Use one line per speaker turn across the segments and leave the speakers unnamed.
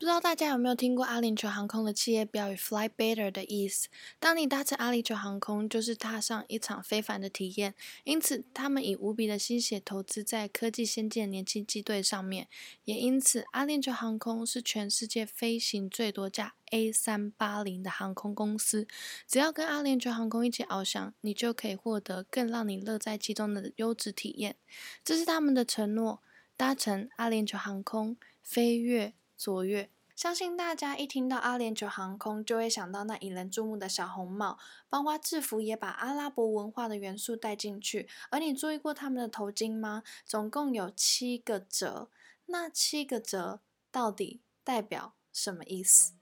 不知道大家有没有听过阿联酋航空的企业标语 “Fly Better” 的意思？当你搭乘阿联酋航空，就是踏上一场非凡的体验。因此，他们以无比的心血投资在科技先进年轻机队上面。也因此，阿联酋航空是全世界飞行最多架 A 三八零的航空公司。只要跟阿联酋航空一起翱翔，你就可以获得更让你乐在其中的优质体验。这是他们的承诺：搭乘阿联酋航空，飞越。卓越，相信大家一听到阿联酋航空，就会想到那引人注目的小红帽。包括制服也把阿拉伯文化的元素带进去。而你注意过他们的头巾吗？总共有七个折，那七个折到底代表什么意思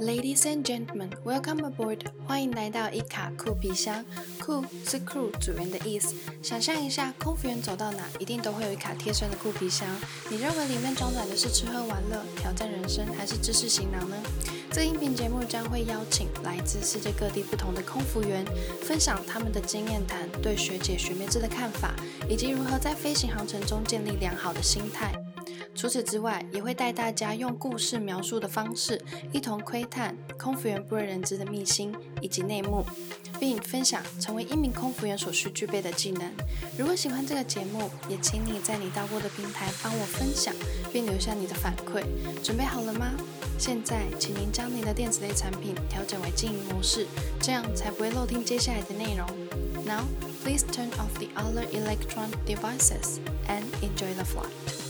？Ladies and gentlemen, welcome aboard！欢迎来到伊卡酷皮箱。酷是 crew 组员的意思。想象一下，空服员走到哪，一定都会有一卡贴身的酷皮箱。你认为里面装载的是吃喝玩乐、挑战人生，还是知识行囊呢？这音频节目将会邀请来自世界各地不同的空服员，分享他们的经验谈、对学姐学妹制的看法，以及如何在飞行航程中建立良好的心态。除此之外，也会带大家用故事描述的方式，一同窥探空服员不为人知的秘辛以及内幕，并分享成为一名空服员所需具备的技能。如果喜欢这个节目，也请你在你到过的平台帮我分享，并留下你的反馈。准备好了吗？现在，请您将您的电子类产品调整为静音模式，这样才不会漏听接下来的内容。Now, please turn off the other electronic devices and enjoy the flight.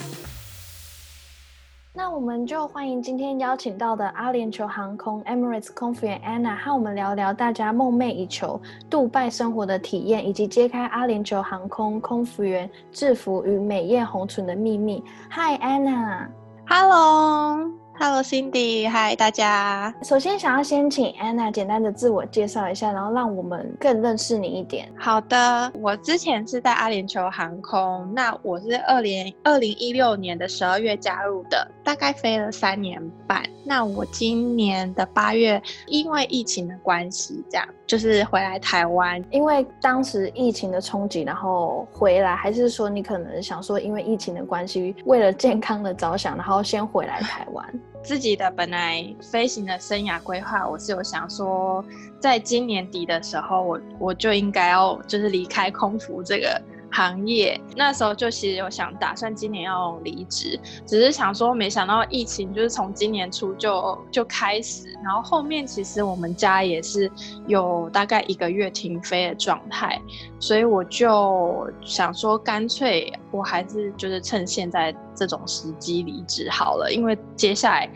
那我们就欢迎今天邀请到的阿联酋航空 Emirates 空服员 Anna 和我们聊聊大家梦寐以求杜拜生活的体验，以及揭开阿联酋航空空服员制服与美艳红唇的秘密。Hi
Anna，Hello。Hello，Cindy，嗨，大家。
首先，想要先请 Anna 简单的自我介绍一下，然后让我们更认识你一点。
好的，我之前是在阿联酋航空，那我是二零二零一六年的十二月加入的，大概飞了三年半。那我今年的八月，因为疫情的关系，这样就是回来台湾。
因为当时疫情的冲击，然后回来，还是说你可能想说，因为疫情的关系，为了健康的着想，然后先回来台湾。
自己的本来飞行的生涯规划，我是有想说，在今年底的时候，我我就应该要就是离开空服这个。行业那时候就其实有想打算今年要离职，只是想说没想到疫情就是从今年初就就开始，然后后面其实我们家也是有大概一个月停飞的状态，所以我就想说干脆我还是就是趁现在这种时机离职好了，因为接下来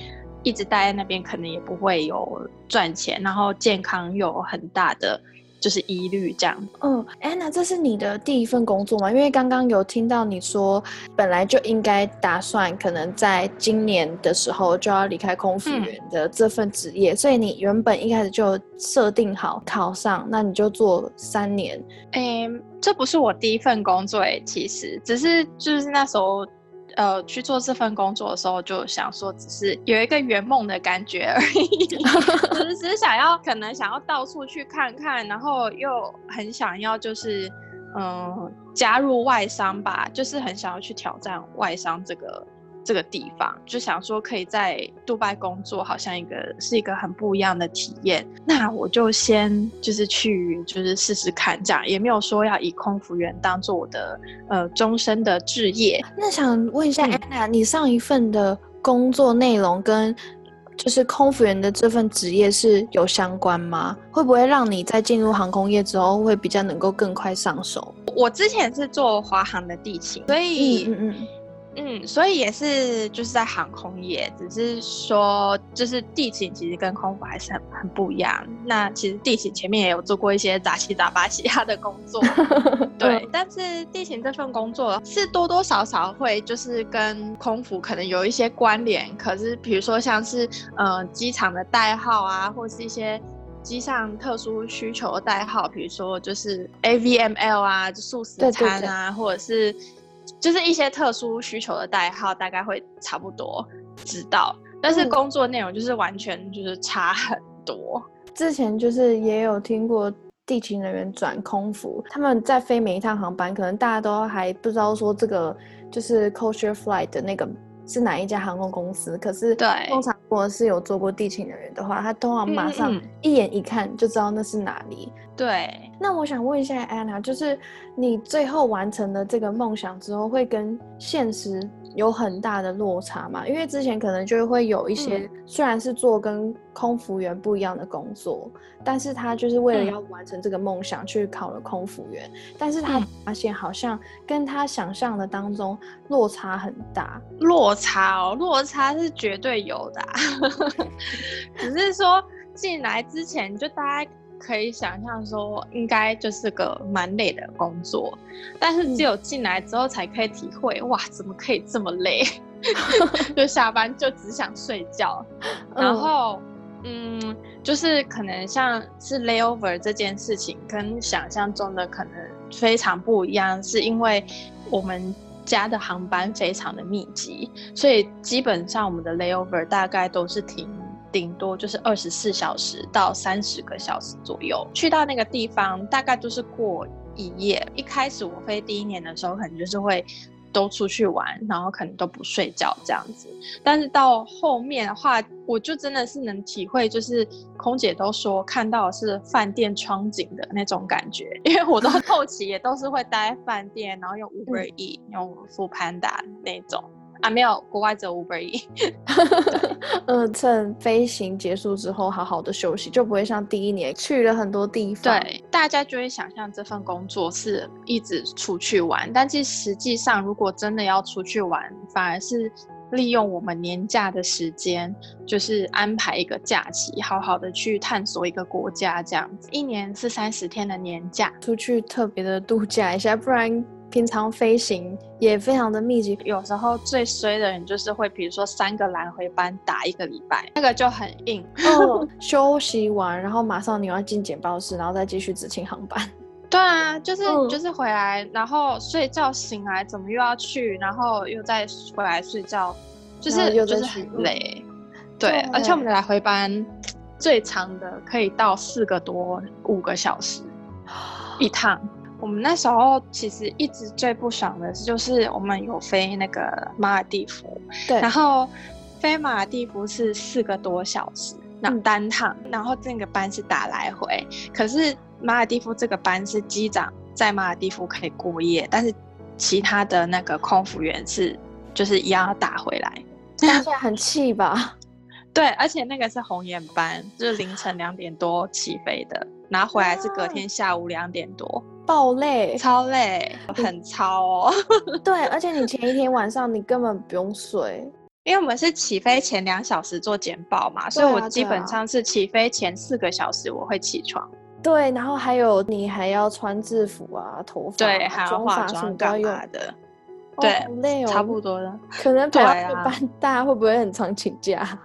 一直待在那边可能也不会有赚钱，然后健康有很大的。就是疑虑这样。
嗯，哎，那这是你的第一份工作吗？因为刚刚有听到你说，本来就应该打算可能在今年的时候就要离开空服员的这份职业，所以你原本一开始就设定好考上，那你就做三年。
哎，这不是我第一份工作哎，其实只是就是那时候。呃，去做这份工作的时候，就想说只是有一个圆梦的感觉而已，只是只是想要可能想要到处去看看，然后又很想要就是嗯加入外商吧，就是很想要去挑战外商这个。这个地方就想说可以在杜拜工作，好像一个是一个很不一样的体验。那我就先就是去就是试试看，这样也没有说要以空服员当做我的呃终身的置业。
那想问一下安娜，你上一份的工作内容跟就是空服员的这份职业是有相关吗？会不会让你在进入航空业之后会比较能够更快上手？
我之前是做华航的地勤，所以嗯嗯。嗯，所以也是就是在航空业，只是说就是地勤其实跟空服还是很很不一样。那其实地勤前面也有做过一些杂七杂八其他的工作，对。但是地勤这份工作是多多少少会就是跟空服可能有一些关联。可是比如说像是呃机场的代号啊，或是一些机上特殊需求的代号，比如说就是 AVML 啊，就素食餐啊，或者是。就是一些特殊需求的代号，大概会差不多知道，但是工作内容就是完全就是差很多。
之前就是也有听过地勤人员转空服，他们在飞每一趟航班，可能大家都还不知道说这个就是 Culture Flight 的那个。是哪一家航空公司？可是，
对，
通常如果是有做过地勤人员的话，他通常马上一眼一看就知道那是哪里。
对，
那我想问一下 Anna，，就是你最后完成了这个梦想之后，会跟现实有很大的落差嘛？因为之前可能就会有一些，虽然是做跟空服员不一样的工作，但是他就是为了要完成这个梦想去考了空服员，但是他发现好像跟他想象的当中落差很大。
落差哦，落差是绝对有的，只是说进来之前就大家。可以想象说，应该就是个蛮累的工作，但是只有进来之后才可以体会，哇，怎么可以这么累？就下班就只想睡觉，然后，嗯，就是可能像是 layover 这件事情，跟想象中的可能非常不一样，是因为我们家的航班非常的密集，所以基本上我们的 layover 大概都是停。顶多就是二十四小时到三十个小时左右，去到那个地方大概就是过一夜。一开始我飞第一年的时候，可能就是会都出去玩，然后可能都不睡觉这样子。但是到后面的话，我就真的是能体会，就是空姐都说看到是饭店窗景的那种感觉，因为我都 后期也都是会待饭店，然后用 Uber E、用 f o o Panda 那种。啊，没有，国外只有五百亿。
嗯，趁飞行结束之后，好好的休息，就不会像第一年去了很多地
方。对，大家就会想象这份工作是一直出去玩，但其实实际上，如果真的要出去玩，反而是利用我们年假的时间，就是安排一个假期，好好的去探索一个国家，这样子。一年是三十天的年假，
出去特别的度假一下，不然。平常飞行也非常的密集，
有时候最衰的人就是会，比如说三个来回班打一个礼拜，那个就很硬。
哦，休息完，然后马上你要进简报室，然后再继续执勤航班。
对啊，就是就是回来，然后睡觉醒来，怎么又要去，然后又再回来睡觉，就是就是很累。对，而且我们的来回班最长的可以到四个多五个小时 一趟。我们那时候其实一直最不爽的是，就是我们有飞那个马尔蒂夫，
对，
然后飞马尔蒂夫是四个多小时，那单趟，然后这个班是打来回，可是马尔蒂夫这个班是机长在马尔蒂夫可以过夜，但是其他的那个空服员是就是一样要打回来，
当下很气吧？
对，而且那个是红眼班，就是凌晨两点多起飞的，然后回来是隔天下午两点多。
爆累，
超累，很超哦。
对，而且你前一天晚上你根本不用睡，
因为我们是起飞前两小时做简报嘛，所以我基本上是起飞前四个小时我会起床。
对，然后还有你还要穿制服啊，头发
对，还要化妆干嘛的？对，
累哦，
差不多的。
可能对啊，班大家会不会很常请假？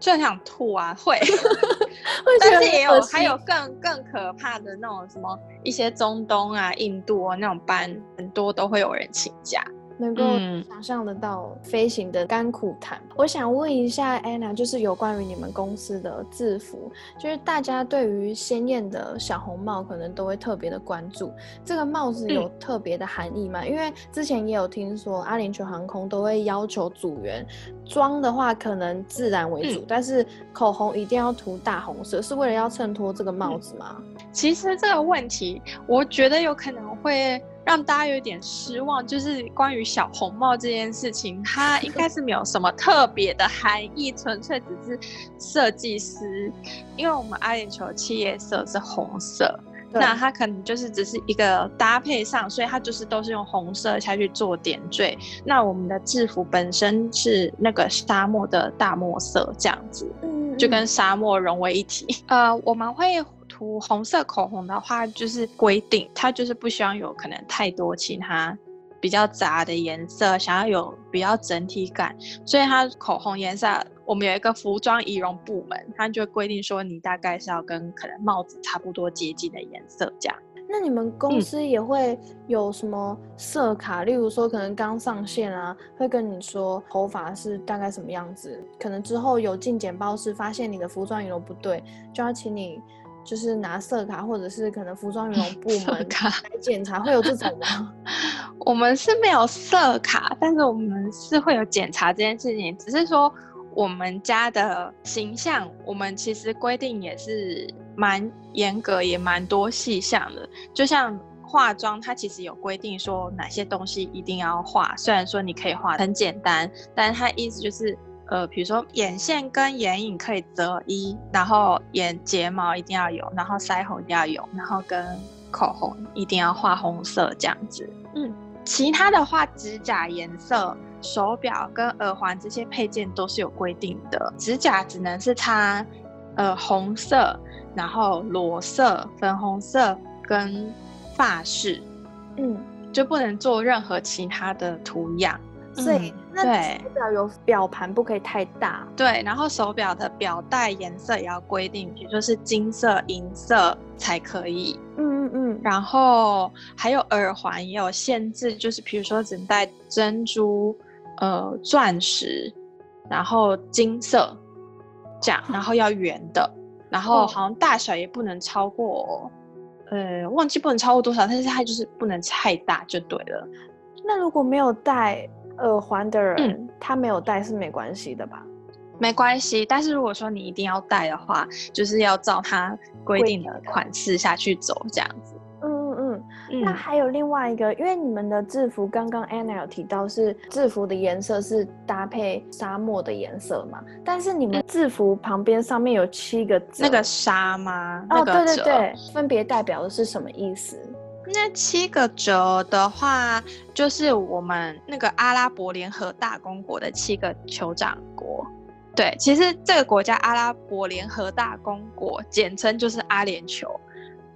就很想吐啊，会，但是也有还有更更可怕的那种什么一些中东啊、印度啊那种班，很多都会有人请假。
能够想象得到飞行的甘苦谈。我想问一下 Anna，，就是有关于你们公司的制服，就是大家对于鲜艳的小红帽可能都会特别的关注。这个帽子有特别的含义吗？因为之前也有听说阿联酋航空都会要求组员妆的话可能自然为主，但是口红一定要涂大红色，是为了要衬托这个帽子吗？
其实这个问题，我觉得有可能会。让大家有点失望，就是关于小红帽这件事情，它应该是没有什么特别的含义，纯粹只是设计师，因为我们阿联酋企业色是红色，那它可能就是只是一个搭配上，所以它就是都是用红色下去做点缀。那我们的制服本身是那个沙漠的大漠色，这样子，就跟沙漠融为一体。呃，我们会。涂红色口红的话，就是规定，它就是不希望有可能太多其他比较杂的颜色，想要有比较整体感，所以它口红颜色，我们有一个服装仪容部门，它就规定说，你大概是要跟可能帽子差不多接近的颜色这样。
那你们公司也会有什么色卡？例如说，可能刚上线啊，会跟你说头发是大概什么样子，可能之后有进简报室发现你的服装仪容不对，就要请你。就是拿色卡，或者是可能服装羽绒 部门来检查，会有这种吗？
我们是没有色卡，但是我们是会有检查这件事情。只是说我们家的形象，我们其实规定也是蛮严格，也蛮多细项的。就像化妆，它其实有规定说哪些东西一定要化。虽然说你可以化很简单，但是它意思就是。呃，比如说眼线跟眼影可以择一，然后眼睫毛一定要有，然后腮红一定要有，然后跟口红一定要画红色这样子。嗯，其他的话，指甲颜色、手表跟耳环这些配件都是有规定的。指甲只能是擦呃红色，然后裸色、粉红色跟发饰，嗯，就不能做任何其他的图样。
所以，那手表有表盘不可以太大。
对，然后手表的表带颜色也要规定，比如说是金色、银色才可以。嗯嗯嗯。然后还有耳环也有限制，就是比如说只能戴珍珠、呃钻石，然后金色这样，然后要圆的，然后好像大小也不能超过，呃，忘记不能超过多少，但是它就是不能太大就对了。
那如果没有戴？耳环的人，他没有戴是没关系的吧？
没关系，但是如果说你一定要戴的话，就是要照他规定的款式下去走，这样子。嗯
嗯嗯。那还有另外一个，因为你们的制服刚刚 Anna 有提到是制服的颜色是搭配沙漠的颜色嘛？但是你们制服旁边上面有七个字，
那个沙吗？
哦，对对对，分别代表的是什么意思？
那七个折的话，就是我们那个阿拉伯联合大公国的七个酋长国。对，其实这个国家阿拉伯联合大公国，简称就是阿联酋。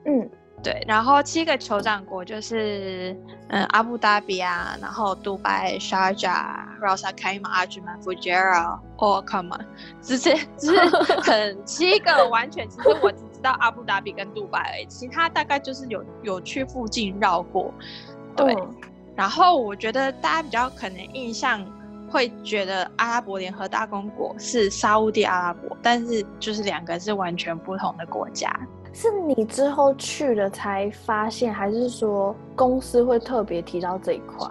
嗯。对，然后七个酋长国就是，嗯，阿布达比啊，然后杜拜、沙加、拉萨、开马、阿举曼、富吉尔、奥克曼，直接就是很七个完全，其实我只知道阿布达比跟杜拜而已，其他大概就是有有去附近绕过。对，然后我觉得大家比较可能印象会觉得阿拉伯联合大公国是沙地阿拉伯，但是就是两个是完全不同的国家。
是你之后去了才发现，还是说公司会特别提到这一块？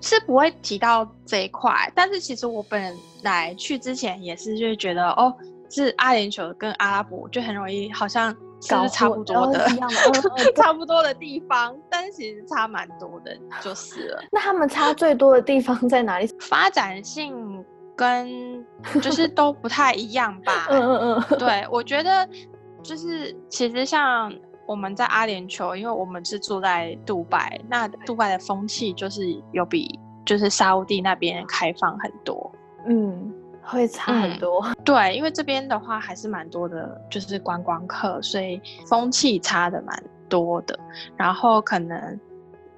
是不会提到这一块，但是其实我本来去之前也是，就觉得哦，是阿联酋跟阿拉伯就很容易好像是差不多的，差不多的地方，但是其实差蛮多的，就是了。
那他们差最多的地方在哪里？
发展性跟 就是都不太一样吧？嗯嗯嗯，对我觉得。就是其实像我们在阿联酋，因为我们是住在杜拜，那杜拜的风气就是有比就是沙地那边开放很多，
嗯，会差很多。
对，因为这边的话还是蛮多的，就是观光客，所以风气差的蛮多的。然后可能，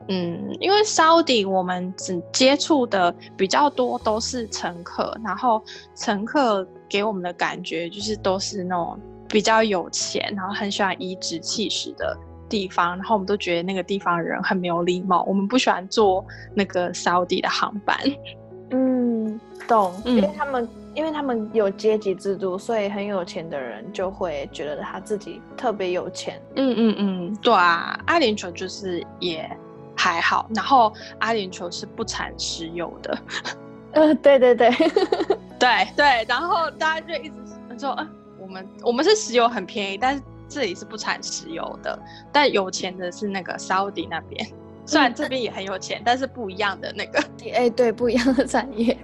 嗯，因为沙地我们只接触的比较多都是乘客，然后乘客给我们的感觉就是都是那种。比较有钱，然后很喜欢颐指气使的地方，然后我们都觉得那个地方人很没有礼貌，我们不喜欢坐那个沙地的航班。
嗯，懂。因为他们，因为他们有阶级制度，所以很有钱的人就会觉得他自己特别有钱。
嗯嗯嗯，对啊，阿联酋就是也还好，然后阿联酋是不产石油的。
呃，对对对，
对对，然后大家就一直说，嗯。我们我们是石油很便宜，但是这里是不产石油的。但有钱的是那个沙地那边，虽然这边也很有钱，但是不一样的那个。
哎，对，不一样的产业。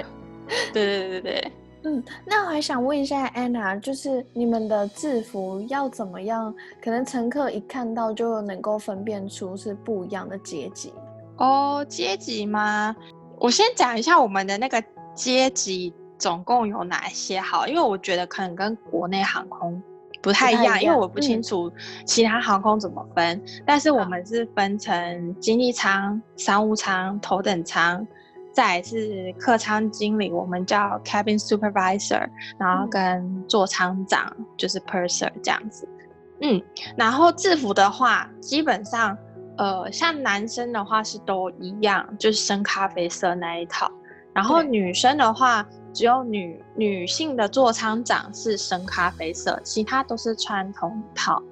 对对对对
嗯，那我还想问一下 Anna，，就是你们的制服要怎么样？可能乘客一看到就能够分辨出是不一样的阶级。
哦，阶级吗？我先讲一下我们的那个阶级。总共有哪些好？因为我觉得可能跟国内航空不太一样，因为我不清楚其他航空怎么分。但是我们是分成经济舱、商务舱、头等舱，再是客舱经理，我们叫 cabin supervisor，然后跟座舱长就是 purser 这样子。嗯，然后制服的话，基本上呃，像男生的话是都一样，就是深咖啡色那一套。然后女生的话，只有女女性的座舱长是深咖啡色，其他都是穿同一套。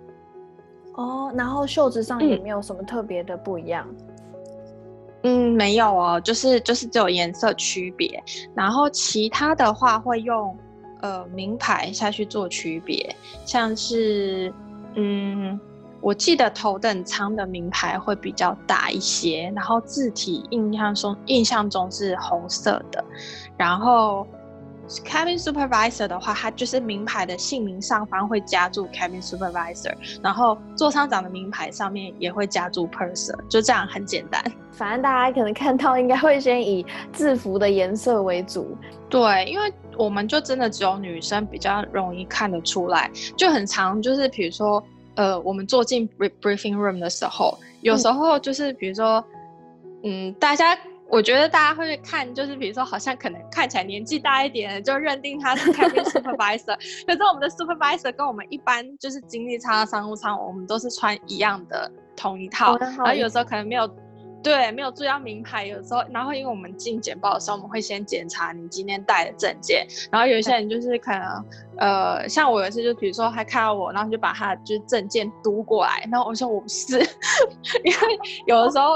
哦，然后袖子上也没有什么特别的不一样。
嗯，嗯没有哦，就是就是只有颜色区别，然后其他的话会用呃名牌下去做区别，像是嗯，我记得头等舱的名牌会比较大一些，然后字体印象中印象中是红色的，然后。Cabin supervisor 的话，它就是名牌的姓名上方会加注 Cabin supervisor，然后座舱长的名牌上面也会加注 purser，就这样很简单。
反正大家可能看到应该会先以制服的颜色为主。
对，因为我们就真的只有女生比较容易看得出来，就很常就是比如说，呃，我们坐进 briefing room 的时候，有时候就是比如说，嗯，大家。我觉得大家会看，就是比如说，好像可能看起来年纪大一点，就认定他是 cabin supervisor。可是我们的 supervisor 跟我们一般就是经济舱、商务舱，我们都是穿一样的同一套。然后有时候可能没有，对，没有注意到名牌。有时候，然后因为我们进简报的时候，我们会先检查你今天带的证件。然后有些人就是可能，呃，像我有一次就比如说他看到我，然后就把他就是证件读过来，然后我说我不是，因为有的时候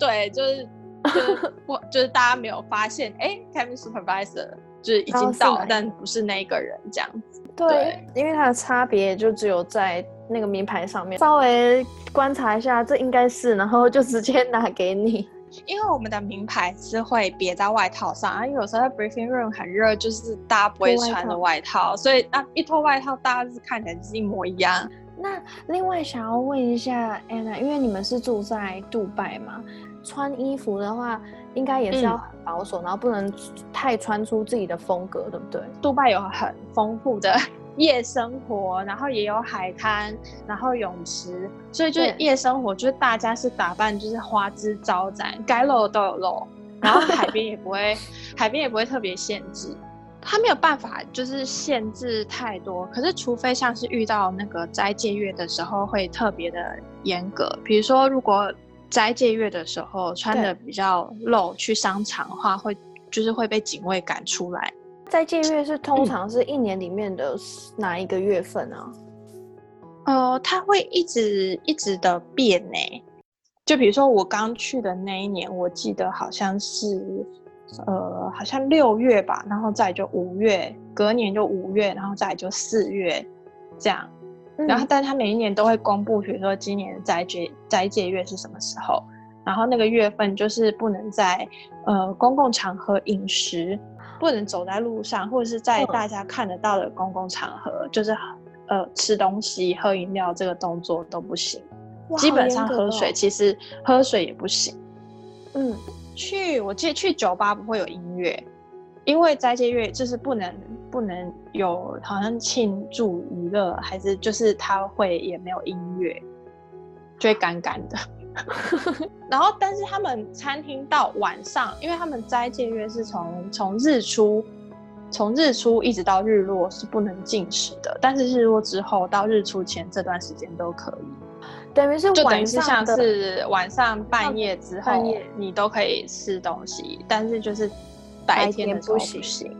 对就是。就是我，就是大家没有发现，哎，cabin supervisor 就是已经到，但不是那个人这样子。
对，因为它的差别就只有在那个名牌上面，稍微观察一下，这应该是，然后就直接拿给你。
因为我们的名牌是会别在外套上，啊，有时候在 briefing room 很热，就是大家不会穿的外套，所以啊，一脱外套，大家是看起来是一模一样。
那另外想要问一下 Anna，因为你们是住在杜拜嘛？穿衣服的话，应该也是要很保守，然后不能太穿出自己的风格，对不对？
杜拜有很丰富的夜生活，然后也有海滩，然后泳池，所以就是夜生活，就是大家是打扮就是花枝招展，该露的都有露，然后海边也不会，海边也不会特别限制，他没有办法就是限制太多，可是除非像是遇到那个斋戒月的时候会特别的严格，比如说如果。斋戒月的时候穿的比较露，去商场的话会就是会被警卫赶出来。
斋戒月是通常是一年里面的哪一个月份啊？
呃，它会一直一直的变呢。就比如说我刚去的那一年，我记得好像是呃好像六月吧，然后再就五月，隔年就五月，然后再就四月这样。然后，但他每一年都会公布，比如说今年斋戒斋戒月是什么时候，然后那个月份就是不能在呃公共场合饮食，不能走在路上，或者是在大家看得到的公共场合，就是呃吃东西、喝饮料这个动作都不行。基本上喝水，其实喝水也不行。嗯，去我记得去酒吧不会有音乐。因为斋戒月就是不能不能有好像庆祝娱乐，还是就是他会也没有音乐，就会干干的。然后，但是他们餐厅到晚上，因为他们斋戒月是从从日出从日出一直到日落是不能进食的，但是日落之后到日出前这段时间都可以。
等于是
就等于是像是晚上半夜之后你都可以吃东西，但是就是。白天的时候不行，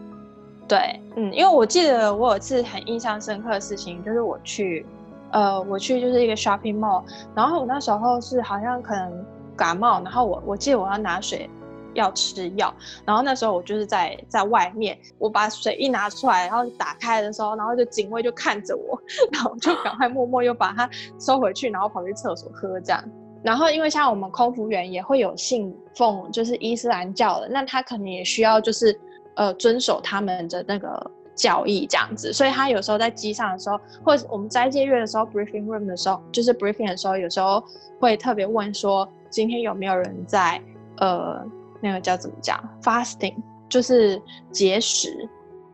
对，嗯，因为我记得我有一次很印象深刻的事情，就是我去，呃，我去就是一个 shopping mall，然后我那时候是好像可能感冒，然后我我记得我要拿水要吃药，然后那时候我就是在在外面，我把水一拿出来，然后打开的时候，然后就警卫就看着我，然后就赶快默默又把它收回去，然后跑去厕所喝这样。然后，因为像我们空服员也会有信奉就是伊斯兰教的，那他可能也需要就是呃遵守他们的那个教义这样子，所以他有时候在机上的时候，或者我们斋戒月的时候，briefing room 的时候，就是 briefing 的时候，有时候会特别问说今天有没有人在呃那个叫怎么讲 fasting，就是节食，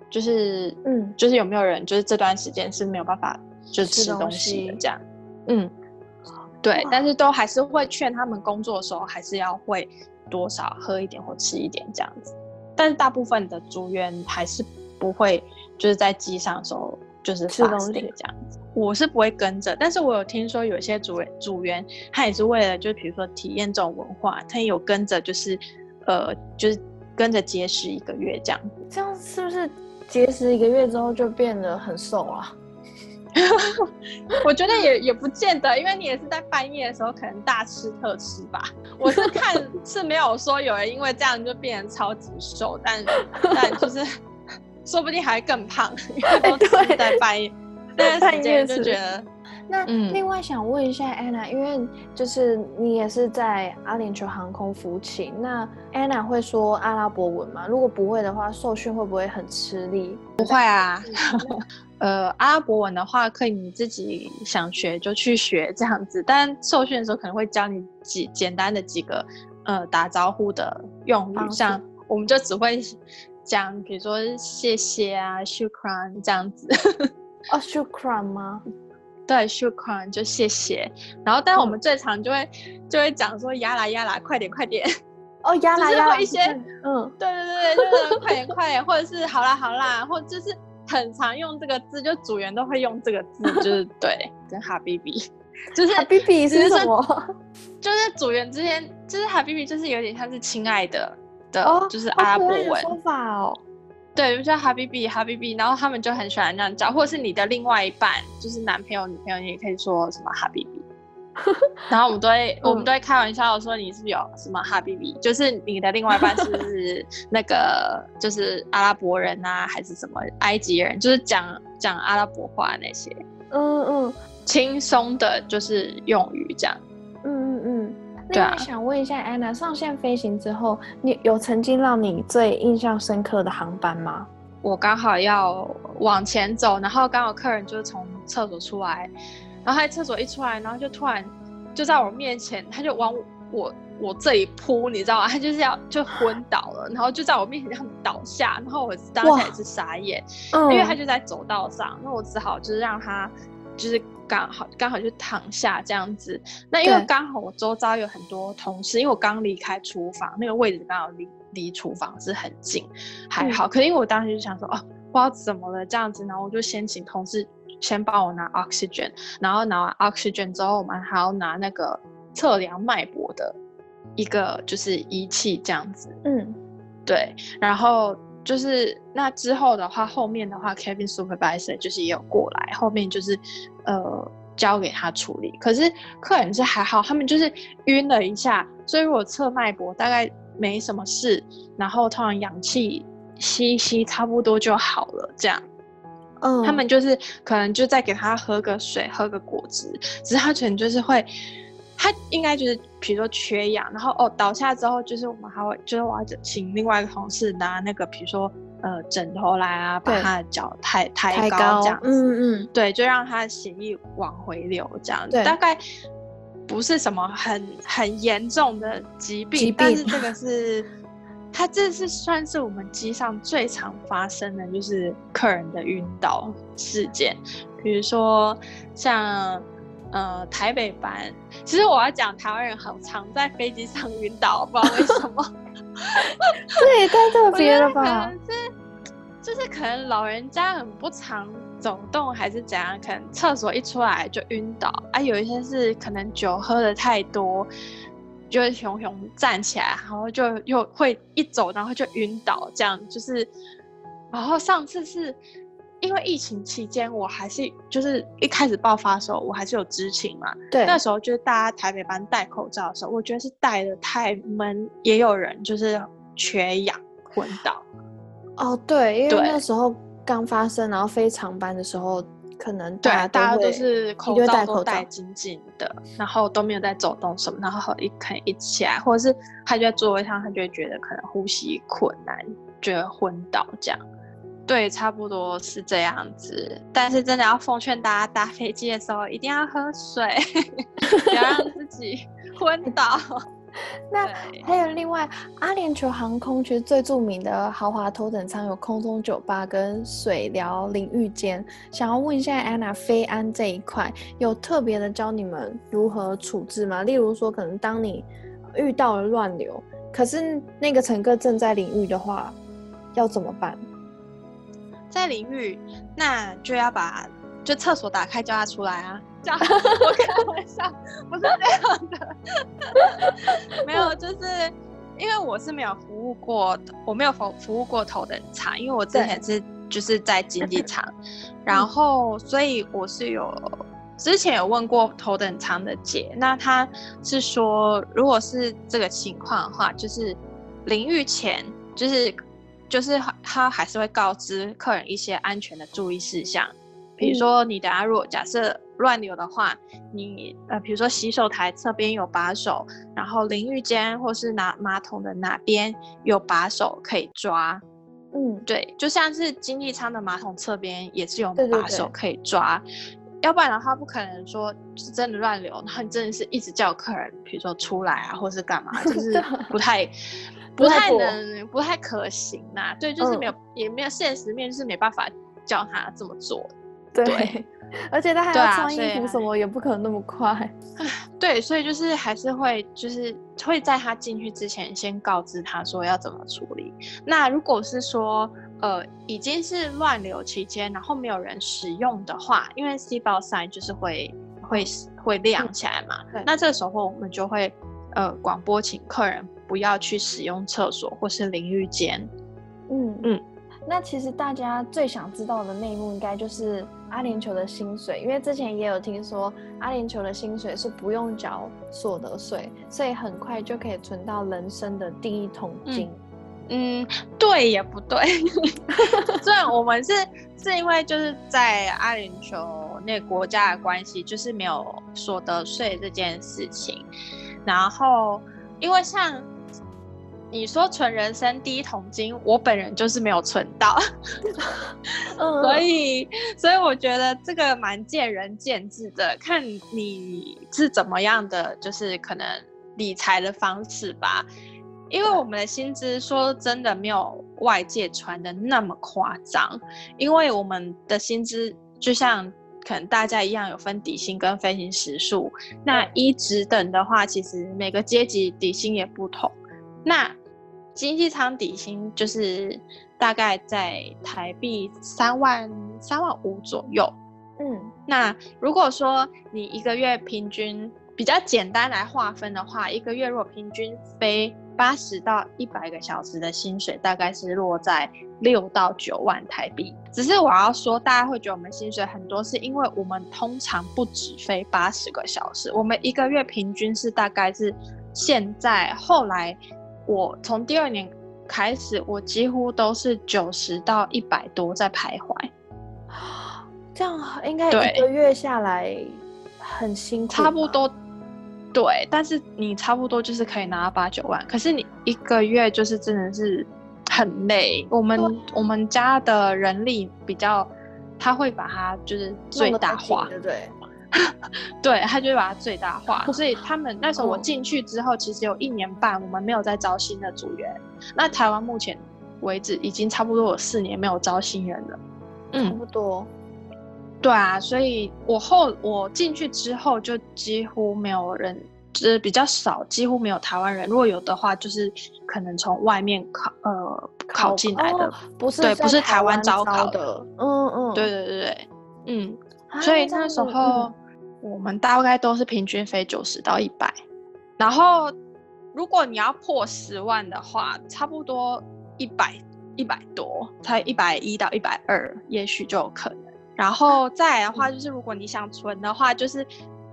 就是嗯，就是有没有人就是这段时间是没有办法就吃东西的这样，嗯。对，但是都还是会劝他们工作的时候还是要会多少喝一点或吃一点这样子。但是大部分的组员还是不会，就是在机上的时候就是
吃东西
这样子。我是不会跟着，但是我有听说有些组员组员他也是为了，就比如说体验这种文化，他也有跟着，就是呃，就是跟着节食一个月这样。
这样是不是节食一个月之后就变得很瘦了？
我觉得也也不见得，因为你也是在半夜的时候可能大吃特吃吧。我是看是没有说有人因为这样就变得超级瘦，但 但就是 说不定还更胖，因为都是在半夜那段时间就觉得。
那另外想问一下 Anna，因为就是你也是在阿联酋航空服勤，那 Anna 会说阿拉伯文吗？如果不会的话，受训会不会很吃力？
不会啊。呃，阿拉伯文的话，可以你自己想学就去学这样子，但受训的时候可能会教你几简单的几个呃打招呼的用语，像我们就只会讲，比如说谢谢啊，shukran 这样子。
哦，shukran 吗？
对，shukran 就谢谢。然后，但我们最常就会就会讲说呀啦呀啦，快点快点。
哦，呀啦呀啦。
一些嗯，对对对，就是快点快点，或者是好啦好啦，或就是。很常用这个字，就组员都会用这个字，就是 对，跟哈比比，就是
哈比比是什么？
就是组员之间，就是哈比比，就是有点像是亲爱的的，就是阿拉伯文
说法哦。
对，就叫哈比比哈比比，然后他们就很喜欢这样叫，或者是你的另外一半，就是男朋友女朋友，你也可以说什么哈比比。然后我们都会，我们都会开玩笑说你是不是有什么哈比比，就是你的另外一半是不是那个就是阿拉伯人啊，还是什么埃及人，就是讲讲阿拉伯话那些，嗯嗯，轻松的就是用语这样，
嗯嗯嗯。那我想问一下安娜，上线飞行之后，你有曾经让你最印象深刻的航班吗？
我刚好要往前走，然后刚好客人就是从厕所出来。然后他在厕所一出来，然后就突然就在我面前，他就往我我这里扑，你知道吗？他就是要就昏倒了，然后就在我面前这样倒下，然后我当时也是傻眼，因为他就在走道上，那我只好就是让他就是刚好刚好就躺下这样子。那因为刚好我周遭有很多同事，因为我刚离开厨房，那个位置刚好离离厨房是很近，还好。可是因为我当时就想说，哦，不知道怎么了这样子，然后我就先请同事。先帮我拿 oxygen，然后拿完 oxygen 之后，我们还要拿那个测量脉搏的一个就是仪器这样子。嗯，对。然后就是那之后的话，后面的话，Kevin supervisor 就是也有过来，后面就是呃交给他处理。可是客人是还好，他们就是晕了一下，所以如果测脉搏大概没什么事，然后通常氧气吸一吸差不多就好了，这样。嗯，他们就是可能就再给他喝个水，喝个果汁，只是他可能就是会，他应该就是比如说缺氧，然后哦倒下之后，就是我们还会就是我要请另外一个同事拿那个比如说呃枕头来啊，把他的脚抬抬高这样子，嗯嗯，对，就让他的血液往回流这样子，大概不是什么很很严重的疾病，但是这个是。它这是算是我们机上最常发生的就是客人的晕倒事件，比如说像呃台北班，其实我要讲台湾人很常在飞机上晕倒，不知道为什么，
这也太特别了吧？
是就是可能老人家很不常走动，还是怎样？可能厕所一出来就晕倒啊，有一些是可能酒喝的太多。就会熊熊站起来，然后就又会一走，然后就晕倒，这样就是。然后上次是因为疫情期间，我还是就是一开始爆发的时候，我还是有知情嘛。
对。
那时候就是大家台北班戴口罩的时候，我觉得是戴的太闷，也有人就是缺氧昏倒。
哦，对，因为那时候刚发生，然后非常班的时候。可能
对，
大
家都是口罩都戴紧紧的，然后都没有在走动什么，然后一可能一起来，或者是他就在座位上，他就会觉得可能呼吸困难，觉得昏倒这样。对，差不多是这样子。但是真的要奉劝大家，搭飞机的时候一定要喝水，不要让自己 昏倒。
那还有另外，阿联酋航空其实最著名的豪华头等舱有空中酒吧跟水疗淋浴间。想要问一下安娜，飞安这一块有特别的教你们如何处置吗？例如说，可能当你遇到了乱流，可是那个乘客正在淋浴的话，要怎么办？
在淋浴，那就要把就厕所打开，叫他出来啊。我开玩笑，不是这样的，没有，就是因为我是没有服务过，我没有服服务过头等舱，因为我之前是就是在经济舱，然后所以我是有之前有问过头等舱的姐，那她是说，如果是这个情况的话，就是淋浴前就是就是他还是会告知客人一些安全的注意事项，比如说你等下如果假设。乱流的话，你呃，比如说洗手台侧边有把手，然后淋浴间或是拿马桶的哪边有把手可以抓，嗯，对，就像是经济舱的马桶侧边也是有把手可以抓，要不然的话不可能说是真的乱流，然后你真的是一直叫客人，比如说出来啊，或是干嘛，就 是不太不太能不太可行呐，对，就是没有也没有现实面，就是没办法叫他这么做，
对。而且他还要穿衣服，什么也不可能那么快。
对，所以就是还是会，就是会在他进去之前先告知他说要怎么处理。那如果是说，呃，已经是乱流期间，然后没有人使用的话，因为 C 包塞就是会会会亮起来嘛。那这个时候我们就会呃广播请客人不要去使用厕所或是淋浴间。
嗯嗯。那其实大家最想知道的内幕，应该就是阿联酋的薪水，因为之前也有听说阿联酋的薪水是不用缴所得税，所以很快就可以存到人生的第一桶金。
嗯，对也不对，虽然我们是是因为就是在阿联酋那国家的关系，就是没有所得税这件事情，然后因为像。你说存人生第一桶金，我本人就是没有存到，所以所以我觉得这个蛮见仁见智的，看你是怎么样的，就是可能理财的方式吧。因为我们的薪资说真的没有外界传的那么夸张，因为我们的薪资就像可能大家一样有分底薪跟飞行时数，那一职等的话，其实每个阶级底薪也不同。那经济舱底薪就是大概在台币三万三万五左右。嗯，那如果说你一个月平均比较简单来划分的话，一个月如果平均飞八十到一百个小时的薪水，大概是落在六到九万台币。只是我要说，大家会觉得我们薪水很多，是因为我们通常不止飞八十个小时，我们一个月平均是大概是现在后来。我从第二年开始，我几乎都是九十到一百多在徘徊，
这样应该一个月下来很辛苦。
差不多，对，但是你差不多就是可以拿到八九万，可是你一个月就是真的是很累。我们我们家的人力比较，他会把它就是最大化，
对对？
对他就会把它最大化，所以他们那时候我进去之后，其实有一年半，我们没有再招新的组员。那台湾目前为止已经差不多有四年没有招新人了。
嗯，差不多。
对啊，所以我后我进去之后，就几乎没有人，就是比较少，几乎没有台湾人。如果有的话，就是可能从外面考呃考进来的，
不是
对，不是
台
湾招
考
的。嗯嗯，对对对对，嗯。所以那时候我们大概都是平均飞九十到一百，然后如果你要破十万的话，差不多一百一百多，才一百一到一百二，也许就有可能。然后再来的话，就是如果你想存的话，就是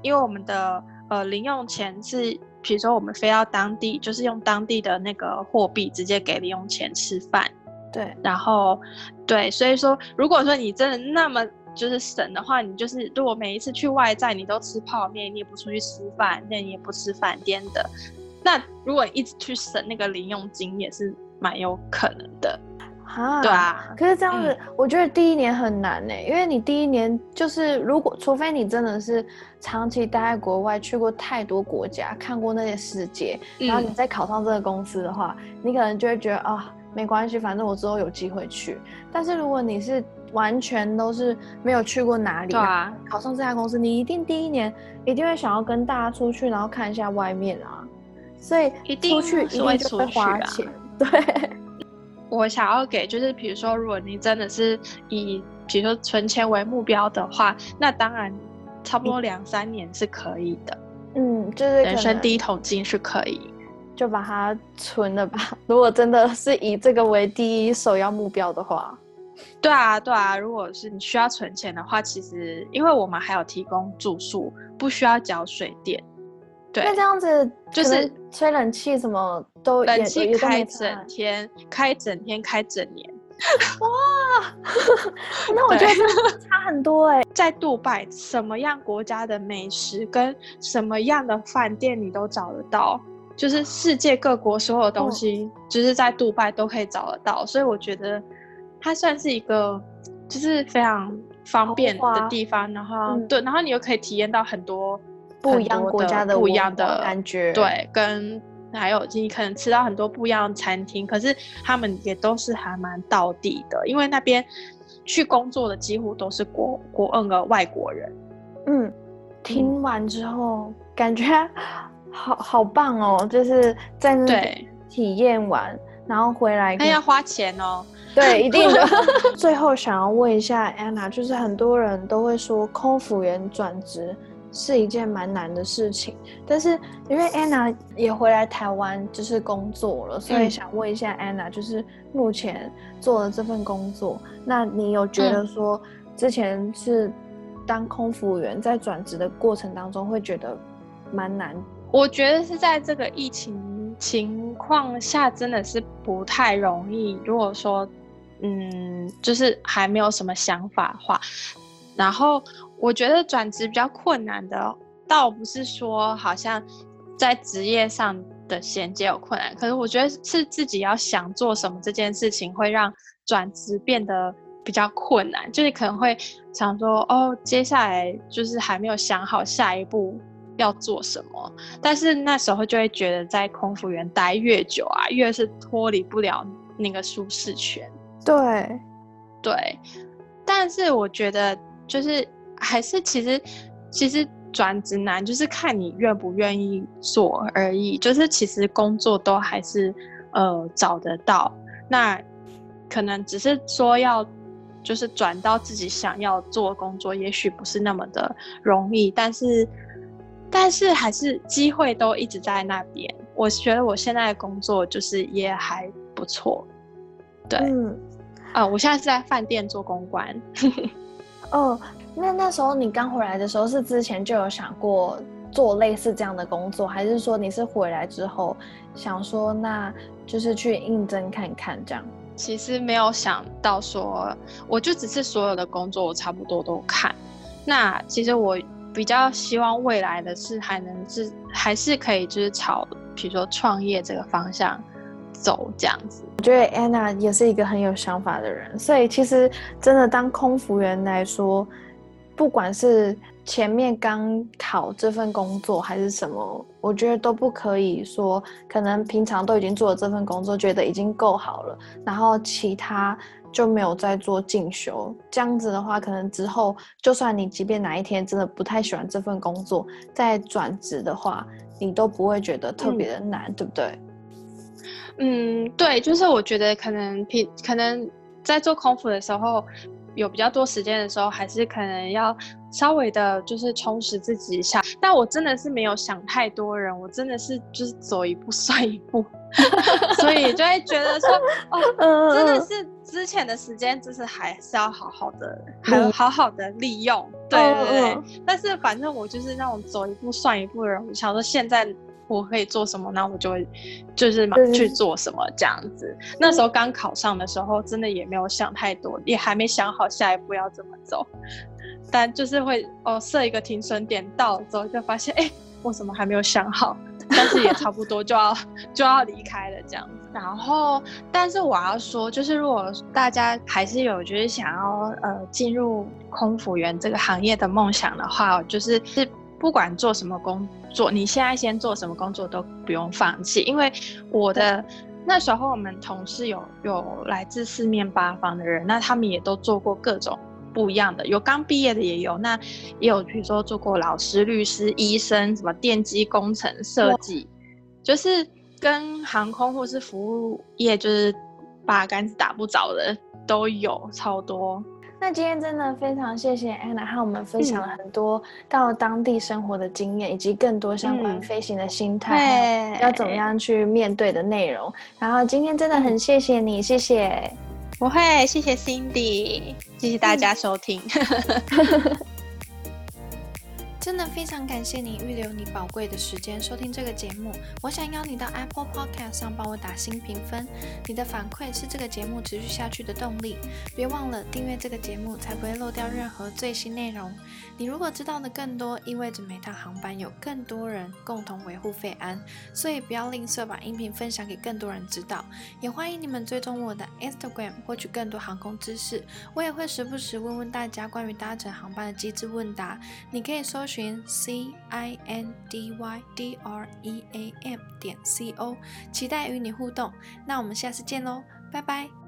因为我们的呃零用钱是，比如说我们飞到当地，就是用当地的那个货币直接给零用钱吃饭。
对，
然后对，所以说如果说你真的那么。就是省的话，你就是如果每一次去外在，你都吃泡面，你也不出去吃饭，那你也不吃饭店的，那如果一直去省那个零用金，也是蛮有可能的啊。对啊，
可是这样子，我觉得第一年很难呢，因为你第一年就是如果除非你真的是长期待在国外，去过太多国家，看过那些世界，然后你再考上这个公司的话，你可能就会觉得啊，没关系，反正我之后有机会去。但是如果你是完全都是没有去过哪里，
对啊，
考上这家公司，你一定第一年一定会想要跟大家出去，然后看一下外面啊，所以
一定
出去一定就会花钱。对，
我想要给就是，比如说，如果你真的是以比如说存钱为目标的话，那当然差不多两三年是可以的。
嗯，就是
人生第一桶金是可以。
就把它存了吧。如果真的是以这个为第一首要目标的话，
对啊，对啊。如果是你需要存钱的话，其实因为我们还有提供住宿，不需要缴水电。对，
那这样子就是吹冷气什么都
冷气开整天，开整天，开整年。
哇，那我觉得差很多哎。
在杜拜，什么样国家的美食跟什么样的饭店你都找得到，就是世界各国所有东西，就是在杜拜都可以找得到。所以我觉得它算是一个就是非常方便的地方。然后对，然后你又可以体验到很多
不一样国家的
不一样的
感觉。
对，跟。还有你可能吃到很多不一样的餐厅，可是他们也都是还蛮到地的，因为那边去工作的几乎都是国国二的外国人。
嗯，听完之后感觉好好棒哦，就是在那体验完，然后回来
那要花钱哦。
对，一定的。最后想要问一下 Anna，，就是很多人都会说空服员转职。是一件蛮难的事情，但是因为 Anna 也回来台湾就是工作了，所以想问一下 Anna，就是目前做的这份工作，那你有觉得说之前是当空服员在转职的过程当中会觉得蛮难？
我觉得是在这个疫情情况下真的是不太容易。如果说嗯，就是还没有什么想法的话，然后。我觉得转职比较困难的，倒不是说好像在职业上的衔接有困难，可是我觉得是自己要想做什么这件事情会让转职变得比较困难。就是可能会想说，哦，接下来就是还没有想好下一步要做什么，但是那时候就会觉得在空服员待越久啊，越是脱离不了那个舒适圈。
对，
对，但是我觉得就是。还是其实，其实转职难，就是看你愿不愿意做而已。就是其实工作都还是呃找得到，那可能只是说要就是转到自己想要做工作，也许不是那么的容易。但是但是还是机会都一直在那边。我觉得我现在的工作就是也还不错。对，嗯，啊，我现在是在饭店做公关。
哦。那那时候你刚回来的时候，是之前就有想过做类似这样的工作，还是说你是回来之后想说，那就是去应征看看这样？
其实没有想到说，我就只是所有的工作我差不多都看。那其实我比较希望未来的是还能是还是可以就是朝比如说创业这个方向走这样子。
觉得 Anna 也是一个很有想法的人，所以其实真的当空服员来说。不管是前面刚考这份工作还是什么，我觉得都不可以说，可能平常都已经做了这份工作，觉得已经够好了，然后其他就没有再做进修。这样子的话，可能之后就算你即便哪一天真的不太喜欢这份工作，再转职的话，你都不会觉得特别的难，对不对？
嗯，对，就是我觉得可能平可能在做空腹的时候。有比较多时间的时候，还是可能要稍微的，就是充实自己一下。但我真的是没有想太多人，我真的是就是走一步 算一步，所以就会觉得说，哦，真的是之前的时间，就是还是要好好的，还好好的利用。对对对。但是反正我就是那种走一步算一步的人，我想说现在。我可以做什么，那我就会就是去做什么这样子。那时候刚考上的时候，真的也没有想太多，也还没想好下一步要怎么走。但就是会哦，设一个停损点，到了之后就发现，哎，我怎么还没有想好？但是也差不多就要就要离开了这样子。然后，但是我要说，就是如果大家还是有就是想要呃进入空服员这个行业的梦想的话，就是是不管做什么工。作你现在先做什么工作都不用放弃，因为我的那时候我们同事有有来自四面八方的人，那他们也都做过各种不一样的，有刚毕业的也有，那也有比如说做过老师、律师、医生，什么电机工程设计，就是跟航空或是服务业就是八竿子打不着的都有超多。
那今天真的非常谢谢 Anna 和我们分享了很多到当地生活的经验，以及更多相关飞行的心态，要怎么样去面对的内容。然后今天真的很谢谢你，谢谢。
不会，谢谢 Cindy，谢谢大家收听。
真的非常感谢你预留你宝贵的时间收听这个节目。我想邀你到 Apple Podcast 上帮我打新评分，你的反馈是这个节目持续下去的动力。别忘了订阅这个节目，才不会漏掉任何最新内容。你如果知道的更多，意味着每趟航班有更多人共同维护费安，所以不要吝啬把音频分享给更多人知道。也欢迎你们追踪我的 Instagram，获取更多航空知识。我也会时不时问问大家关于搭乘航班的机智问答，你可以搜。群 c i n d y d r e a m 点 c o，期待与你互动。那我们下次见喽，拜拜。